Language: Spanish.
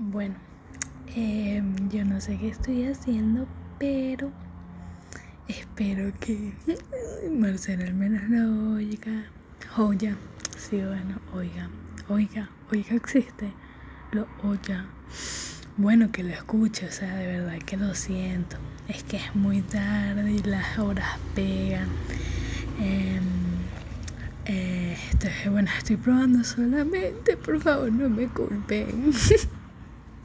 Bueno, em, yo no sé qué estoy haciendo, pero espero que Marcela al menos lo oiga. Oiga, sí, bueno, oiga, oiga, oiga existe, lo oiga. Bueno, que lo escuche, o sea, de verdad que lo siento. Es que es muy tarde y las horas pegan. Em, eh, eh, bueno, estoy probando solamente, por favor, no me culpen.